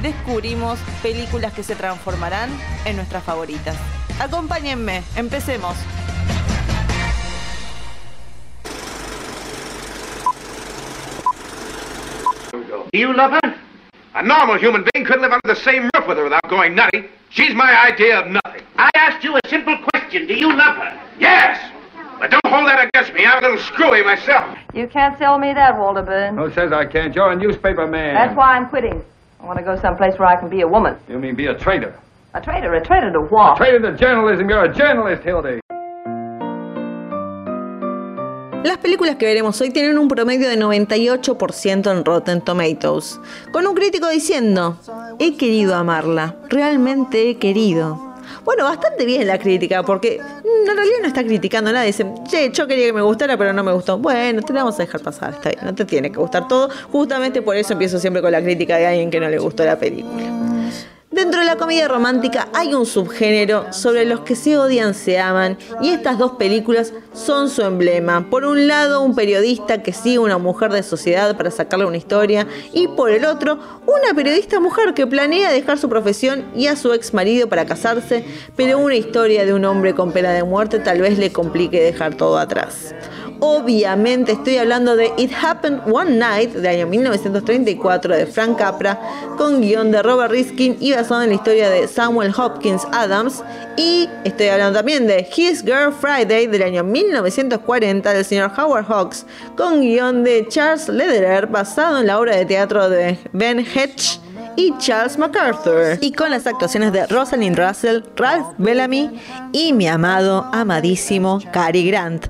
descubrimos películas que se transformarán en nuestras favoritas. Acompáñenme, empecemos. Do you love her? A normal human being couldn't live under the same roof with her without going nutty. She's my idea of nothing. I asked you a simple question. Do you love her? Yes! But don't hold that against me. I'm a little screwy myself. You can't tell me that, Walter Byrne. Who says I can't? You're a newspaper man. That's why I'm quitting. I want to go someplace where I can be a woman. You mean be a traitor? A traitor? A traitor to what? Traitor to journalism. You're a journalist, Hildy. Las películas que veremos hoy tienen un promedio de 98% en Rotten Tomatoes, con un crítico diciendo, he querido amarla, realmente he querido. Bueno, bastante bien la crítica, porque mm, en realidad no está criticando nada. Dicen, che, yo quería que me gustara, pero no me gustó. Bueno, te la vamos a dejar pasar, está bien, no te tiene que gustar todo. Justamente por eso empiezo siempre con la crítica de alguien que no le gustó la película. Dentro de la comedia romántica hay un subgénero sobre los que se odian, se aman, y estas dos películas son su emblema. Por un lado, un periodista que sigue a una mujer de sociedad para sacarle una historia, y por el otro, una periodista mujer que planea dejar su profesión y a su ex marido para casarse, pero una historia de un hombre con pena de muerte tal vez le complique dejar todo atrás. Obviamente estoy hablando de It Happened One Night de año 1934 de Frank Capra con guion de Robert Riskin y basado en la historia de Samuel Hopkins Adams. Y estoy hablando también de His Girl Friday del año 1940 del señor Howard Hawks con guion de Charles Lederer basado en la obra de teatro de Ben Hedge y Charles MacArthur, y con las actuaciones de Rosalind Russell, Ralph Bellamy y mi amado, amadísimo Cary Grant.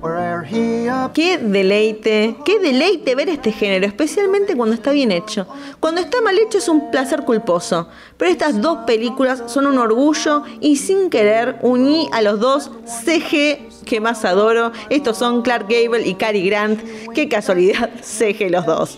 Qué deleite, qué deleite ver este género, especialmente cuando está bien hecho. Cuando está mal hecho es un placer culposo, pero estas dos películas son un orgullo y sin querer uní a los dos CG que más adoro. Estos son Clark Gable y Cary Grant. Qué casualidad, CG los dos.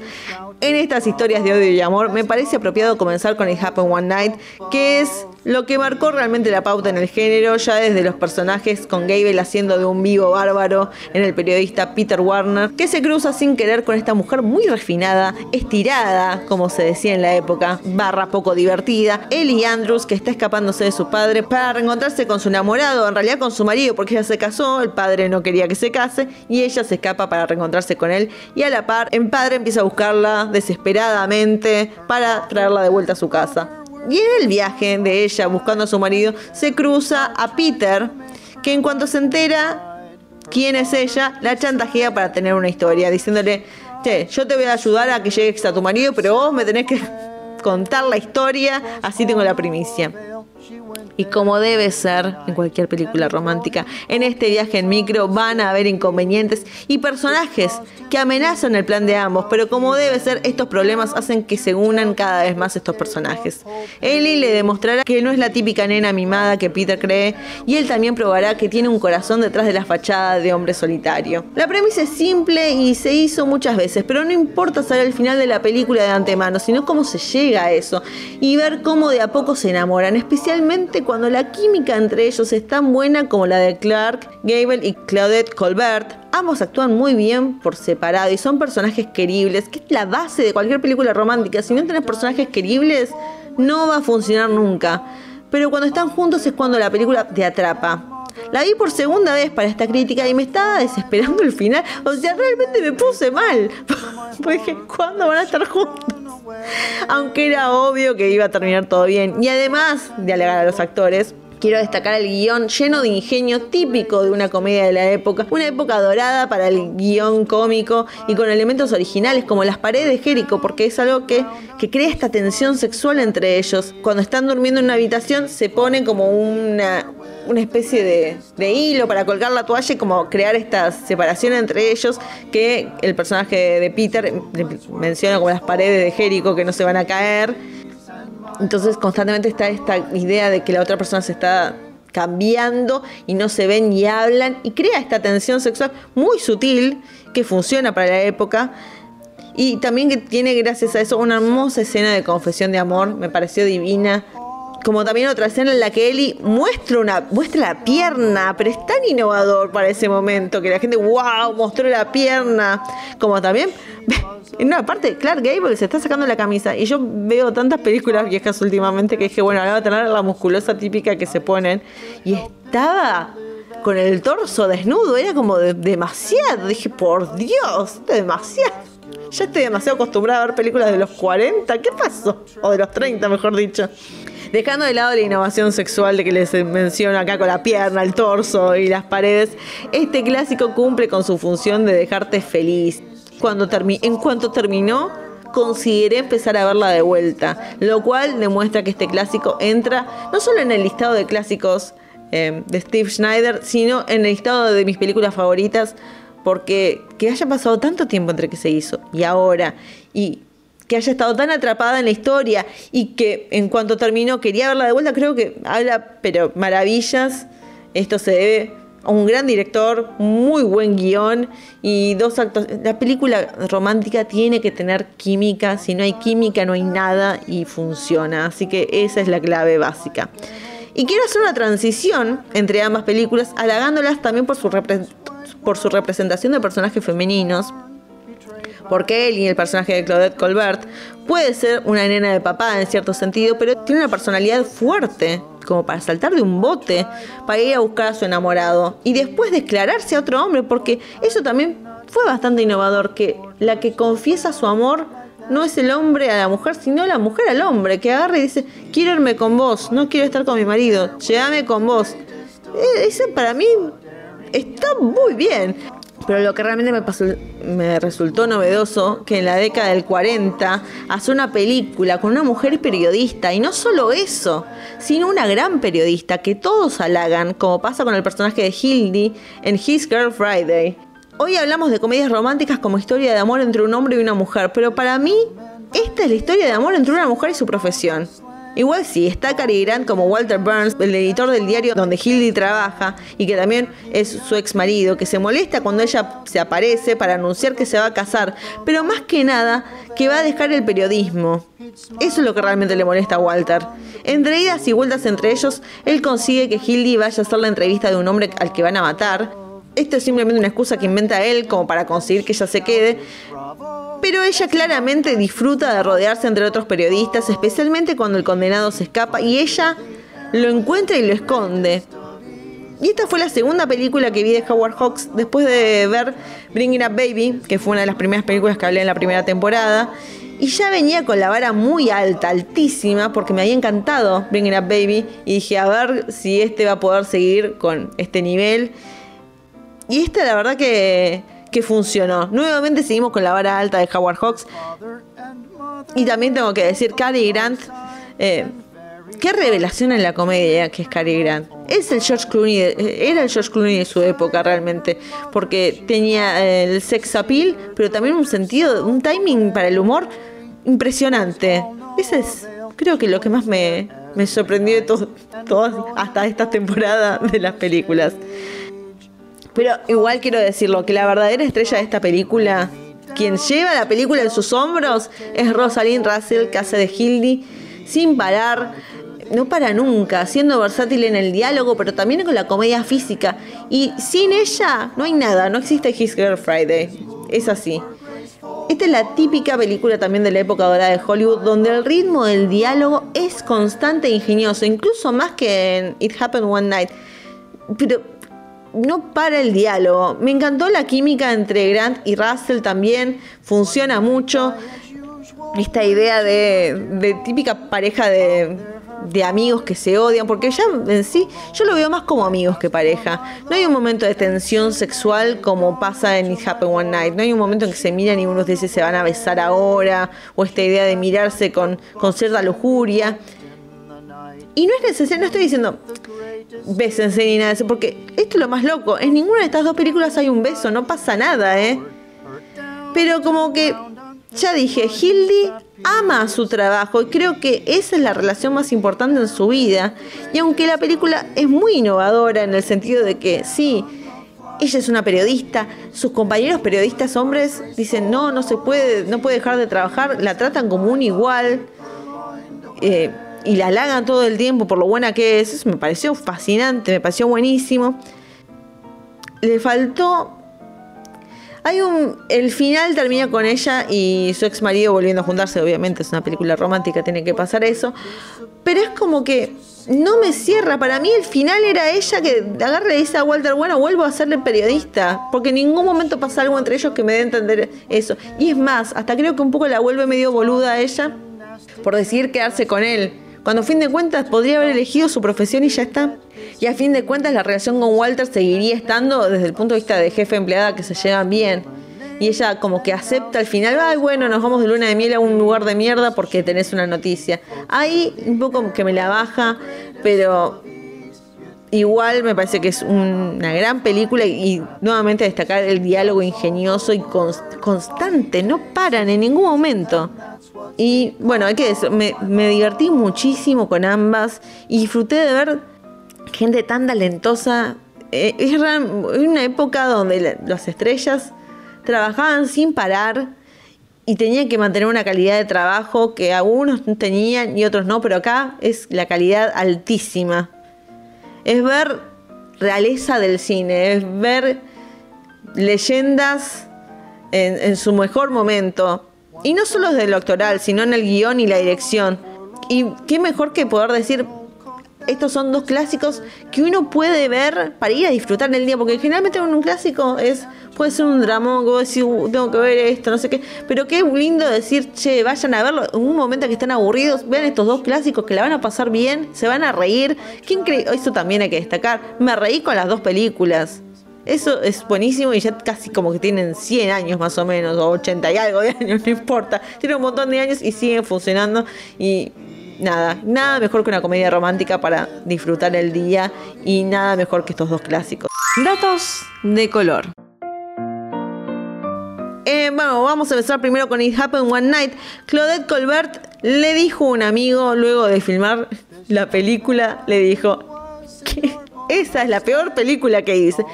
En estas historias de odio y amor me parece apropiado comenzar con It Happened One Night, que es lo que marcó realmente la pauta en el género, ya desde los personajes con Gable haciendo de un vivo bárbaro en el periodista Peter Warner, que se cruza sin querer con esta mujer muy refinada, estirada, como se decía en la época, barra poco divertida, Ellie Andrews, que está escapándose de su padre para reencontrarse con su enamorado, en realidad con su marido, porque ella se casó, el padre no quería que se case, y ella se escapa para reencontrarse con él, y a la par, el padre empieza a buscarla desesperadamente para traerla de vuelta a su casa. Y en el viaje de ella buscando a su marido, se cruza a Peter, que en cuanto se entera quién es ella, la chantajea para tener una historia, diciéndole, che, yo te voy a ayudar a que llegues a tu marido, pero vos me tenés que contar la historia, así tengo la primicia. Y como debe ser en cualquier película romántica, en este viaje en micro van a haber inconvenientes y personajes que amenazan el plan de ambos, pero como debe ser, estos problemas hacen que se unan cada vez más estos personajes. Ellie le demostrará que no es la típica nena mimada que Peter cree y él también probará que tiene un corazón detrás de la fachada de hombre solitario. La premisa es simple y se hizo muchas veces, pero no importa saber el final de la película de antemano, sino cómo se llega a eso y ver cómo de a poco se enamoran, especialmente cuando la química entre ellos es tan buena como la de Clark Gable y Claudette Colbert. Ambos actúan muy bien por separado y son personajes queribles, que es la base de cualquier película romántica. Si no tenés personajes queribles, no va a funcionar nunca. Pero cuando están juntos es cuando la película te atrapa. La vi por segunda vez para esta crítica y me estaba desesperando el final. O sea, realmente me puse mal. Porque ¿cuándo van a estar juntos? Aunque era obvio que iba a terminar todo bien. Y además de alegar a los actores, quiero destacar el guion lleno de ingenio típico de una comedia de la época, una época dorada para el guion cómico y con elementos originales como las paredes de Jericho, porque es algo que, que crea esta tensión sexual entre ellos. Cuando están durmiendo en una habitación se pone como una, una especie de, de hilo para colgar la toalla y como crear esta separación entre ellos que el personaje de Peter menciona como las paredes de Jericho que no se van a caer. Entonces constantemente está esta idea de que la otra persona se está cambiando y no se ven y hablan y crea esta tensión sexual muy sutil que funciona para la época y también que tiene gracias a eso una hermosa escena de confesión de amor, me pareció divina. Como también otra escena en la que Ellie muestra, una, muestra la pierna, pero es tan innovador para ese momento que la gente, wow, mostró la pierna. Como también, en una parte, Clark Gable se está sacando la camisa. Y yo veo tantas películas viejas últimamente que dije, bueno, ahora va a tener la musculosa típica que se ponen. Y estaba con el torso desnudo, era como de- demasiado. Dije, por Dios, demasiado. Ya estoy demasiado acostumbrada a ver películas de los 40. ¿Qué pasó? O de los 30, mejor dicho. Dejando de lado la innovación sexual de que les menciono acá con la pierna, el torso y las paredes, este clásico cumple con su función de dejarte feliz. Cuando en cuanto terminó, consideré empezar a verla de vuelta, lo cual demuestra que este clásico entra no solo en el listado de clásicos eh, de Steve Schneider, sino en el listado de mis películas favoritas, porque que haya pasado tanto tiempo entre que se hizo y ahora, y que haya estado tan atrapada en la historia y que en cuanto terminó quería verla de vuelta, creo que habla, pero maravillas. Esto se debe a un gran director, muy buen guion y dos actos. La película romántica tiene que tener química, si no hay química no hay nada y funciona. Así que esa es la clave básica. Y quiero hacer una transición entre ambas películas, halagándolas también por su, por su representación de personajes femeninos, porque él y el personaje de Claudette Colbert puede ser una nena de papá en cierto sentido, pero tiene una personalidad fuerte, como para saltar de un bote, para ir a buscar a su enamorado y después declararse a otro hombre, porque eso también fue bastante innovador, que la que confiesa su amor no es el hombre a la mujer, sino la mujer al hombre, que agarra y dice, quiero irme con vos, no quiero estar con mi marido, llévame con vos. Eh, Ese para mí está muy bien. Pero lo que realmente me, pasó, me resultó novedoso, que en la década del 40 hace una película con una mujer periodista, y no solo eso, sino una gran periodista que todos halagan, como pasa con el personaje de Hildy en His Girl Friday. Hoy hablamos de comedias románticas como historia de amor entre un hombre y una mujer, pero para mí esta es la historia de amor entre una mujer y su profesión. Igual sí, está Cary Grant como Walter Burns, el editor del diario donde Hildy trabaja y que también es su ex marido, que se molesta cuando ella se aparece para anunciar que se va a casar, pero más que nada que va a dejar el periodismo. Eso es lo que realmente le molesta a Walter. Entre idas y vueltas entre ellos, él consigue que Hildy vaya a hacer la entrevista de un hombre al que van a matar. Esto es simplemente una excusa que inventa él como para conseguir que ella se quede. Pero ella claramente disfruta de rodearse entre otros periodistas, especialmente cuando el condenado se escapa y ella lo encuentra y lo esconde. Y esta fue la segunda película que vi de Howard Hawks después de ver Bringing Up Baby, que fue una de las primeras películas que hablé en la primera temporada. Y ya venía con la vara muy alta, altísima, porque me había encantado Bringing Up Baby. Y dije, a ver si este va a poder seguir con este nivel. Y esta la verdad que, que funcionó. Nuevamente seguimos con la vara alta de Howard Hawks. Y también tengo que decir, Cary Grant, eh, qué revelación en la comedia que es Cary Grant. Es el George Clooney, era el George Clooney de su época realmente, porque tenía eh, el sex appeal, pero también un sentido, un timing para el humor impresionante. Ese es, creo que lo que más me, me sorprendió de to- todas hasta esta temporada de las películas. Pero igual quiero decirlo, que la verdadera estrella de esta película, quien lleva la película en sus hombros, es Rosalind Russell, que hace de Hildy, sin parar, no para nunca, siendo versátil en el diálogo, pero también con la comedia física. Y sin ella no hay nada, no existe His Girl Friday. Es así. Esta es la típica película también de la época dorada de Hollywood, donde el ritmo del diálogo es constante e ingenioso, incluso más que en It Happened One Night. Pero no para el diálogo. Me encantó la química entre Grant y Russell también, funciona mucho. Esta idea de, típica pareja de, de amigos que se odian, porque ya en sí yo lo veo más como amigos que pareja. No hay un momento de tensión sexual como pasa en It Happened One Night. No hay un momento en que se miran y uno dice se van a besar ahora, o esta idea de mirarse con, con cierta lujuria. Y no es necesario, no estoy diciendo bésense ni nada porque esto es lo más loco. En ninguna de estas dos películas hay un beso, no pasa nada, ¿eh? Pero como que ya dije, Hildy ama su trabajo y creo que esa es la relación más importante en su vida. Y aunque la película es muy innovadora en el sentido de que sí, ella es una periodista, sus compañeros periodistas hombres dicen no, no se puede, no puede dejar de trabajar, la tratan como un igual eh, y la halagan todo el tiempo por lo buena que es. Eso me pareció fascinante, me pareció buenísimo. Le faltó hay un. El final termina con ella y su ex marido volviendo a juntarse. Obviamente es una película romántica, tiene que pasar eso. Pero es como que no me cierra. Para mí el final era ella que agarra y dice a Walter, bueno, vuelvo a serle periodista. Porque en ningún momento pasa algo entre ellos que me dé a entender eso. Y es más, hasta creo que un poco la vuelve medio boluda a ella por decidir quedarse con él. Cuando a fin de cuentas podría haber elegido su profesión y ya está. Y a fin de cuentas la relación con Walter seguiría estando desde el punto de vista de jefe empleada que se llevan bien. Y ella como que acepta al final, ay bueno, nos vamos de luna de miel a un lugar de mierda porque tenés una noticia. Ahí un poco que me la baja, pero igual me parece que es una gran película y, nuevamente destacar el diálogo ingenioso y constante, no paran en ningún momento. Y bueno, hay que decir, me, divertí muchísimo con ambas y disfruté de ver gente tan talentosa. Eh, es una época donde las estrellas trabajaban sin parar y tenían que mantener una calidad de trabajo que algunos tenían y otros no, pero acá es la calidad altísima. Es ver realeza del cine, es ver leyendas en, en su mejor momento. Y no solo desde lo actoral, sino en el guion y la dirección. Y qué mejor que poder decir, estos son dos clásicos que uno puede ver para ir a disfrutar en el día, porque generalmente un clásico es puede ser un drama, como uh, tengo que ver esto, no sé qué, pero qué lindo decir, che, vayan a verlo en un momento que están aburridos, vean estos dos clásicos que la van a pasar bien, se van a reír. ¿Quién cree? Eso también hay que destacar. Me reí con las dos películas. Eso es buenísimo y ya casi como que tienen 100 años más o menos, o 80 y algo de años, no importa. Tienen un montón de años y siguen funcionando y nada, nada mejor que una comedia romántica para disfrutar el día y nada mejor que estos dos clásicos. Datos de color. Eh, bueno, vamos a empezar primero con It Happened One Night. Claudette Colbert le dijo a un amigo luego de filmar la película, le dijo esa es la peor película que hice.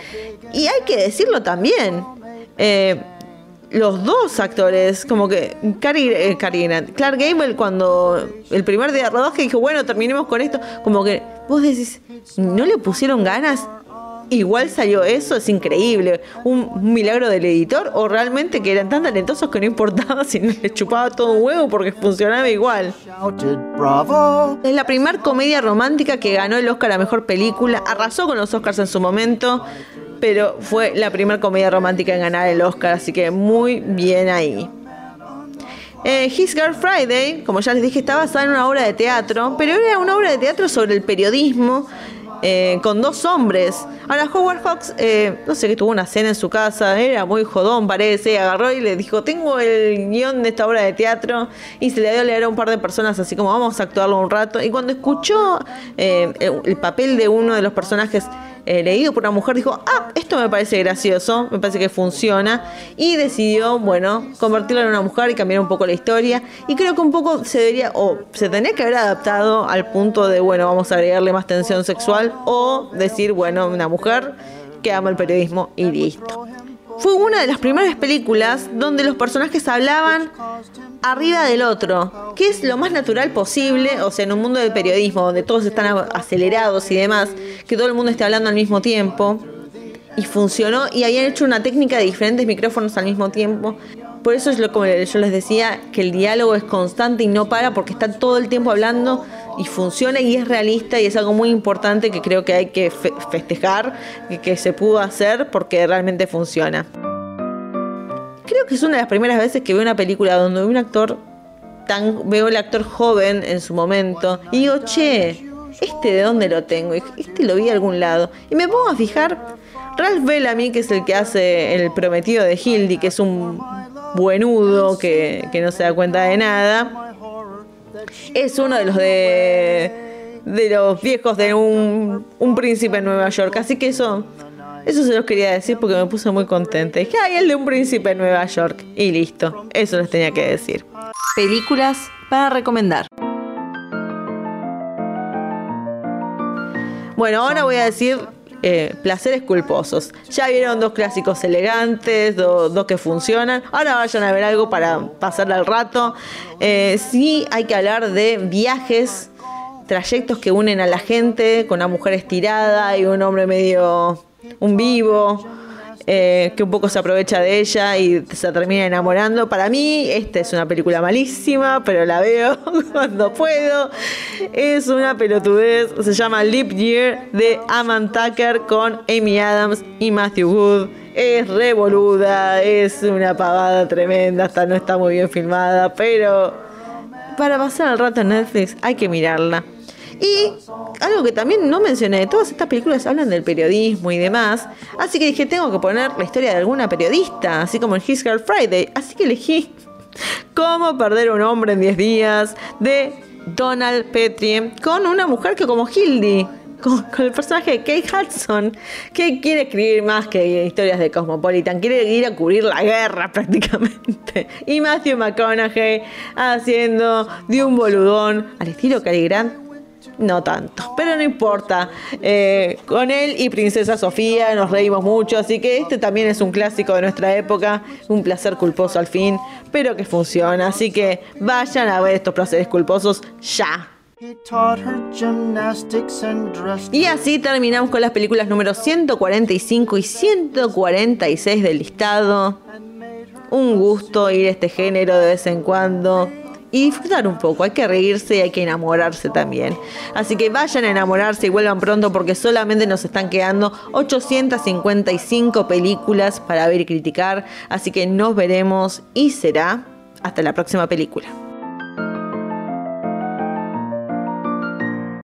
Y hay que decirlo también. Eh, los dos actores, como que Cary, eh, Clark Gable cuando el primer día de rodaje dijo, bueno, terminemos con esto, como que vos decís, ¿no le pusieron ganas? Igual salió eso, es increíble. Un, milagro del editor o realmente que eran tan talentosos que no importaba si les chupaba todo un huevo porque funcionaba igual. Es la primera comedia romántica que ganó el Oscar a Mejor Película, arrasó con los Oscars en su momento pero fue la primera comedia romántica en ganar el Oscar, así que muy bien ahí. Eh, His Girl Friday, como ya les dije, está basada en una obra de teatro, pero era una obra de teatro sobre el periodismo eh, con dos hombres. Ahora, Howard Hawks, eh, no sé, que tuvo una cena en su casa, era muy jodón, parece, agarró y le dijo: Tengo el guion de esta obra de teatro, y se le dio a leer a un par de personas, así como vamos a actuarlo un rato. Y cuando escuchó el papel de uno de los personajes eh, leído por una mujer, dijo, ah, esto me parece gracioso, me parece que funciona, y decidió, bueno, convertirlo en una mujer y cambiar un poco la historia, y creo que un poco se debería, o se tenía que haber adaptado al punto de, bueno, vamos a agregarle más tensión sexual, o decir, bueno, una mujer que ama el periodismo y listo fue una de las primeras películas donde los personajes hablaban arriba del otro, que es lo más natural posible, o sea, en un mundo del periodismo donde todos están acelerados y demás, que todo el mundo esté hablando al mismo tiempo. Y funcionó y habían hecho una técnica de diferentes micrófonos al mismo tiempo. Por eso es lo como yo les decía, que el diálogo es constante y no para porque están todo el tiempo hablando y funciona y es realista y es algo muy importante que creo que hay que festejar y que se pudo hacer porque realmente funciona. Creo que es una de las primeras veces que veo una película donde un actor tan veo el actor joven en su momento y digo, "Che, este de dónde lo tengo? Este lo vi a algún lado." Y me pongo a fijar Ralph Bellamy, que es el que hace el prometido de Hildy, que es un buenudo que, que no se da cuenta de nada, es uno de los de, de los viejos de un, un príncipe en Nueva York. Así que eso Eso se los quería decir porque me puse muy contenta. Dije, ay, el de un príncipe en Nueva York. Y listo, eso les tenía que decir. Películas para recomendar. Bueno, ahora voy a decir eh, placeres culposos. Ya vieron dos clásicos elegantes, do- dos que funcionan. Ahora vayan a ver algo para pasarle al rato. Eh, sí hay que hablar de viajes, trayectos que unen a la gente con una mujer estirada y un hombre medio un vivo. Eh, que un poco se aprovecha de ella y se termina enamorando. Para mí, esta es una película malísima, pero la veo cuando puedo. Es una pelotudez, se llama Leap Year de Aman Tucker con Amy Adams y Matthew Wood. Es re boluda, es una pavada tremenda, hasta no está muy bien filmada, pero para pasar el rato en Netflix hay que mirarla. Y algo que también no mencioné, todas estas películas hablan del periodismo y demás, así que dije, tengo que poner la historia de alguna periodista, así como en His Girl Friday, así que elegí Cómo perder un hombre en 10 días de Donald Petrie con una mujer que como Hildy, con, el personaje de Kate Hudson, que quiere escribir más que historias de Cosmopolitan, quiere ir a cubrir la guerra prácticamente. Y Matthew McConaughey haciendo de un boludón al estilo Cary. No tanto, pero no importa. Eh, con él y Princesa Sofía nos reímos mucho, así que este también es un clásico de nuestra época, un placer culposo al fin, pero que funciona. Así que vayan a ver estos placeres culposos ya. Y así terminamos con las películas número 145 y 146 del listado. Un gusto ir a este género de vez en cuando. Y disfrutar un poco, hay que reírse y hay que enamorarse también. Así que vayan a enamorarse y vuelvan pronto porque solamente nos están quedando 855 películas para ver y criticar. Así que nos veremos y será hasta la próxima película.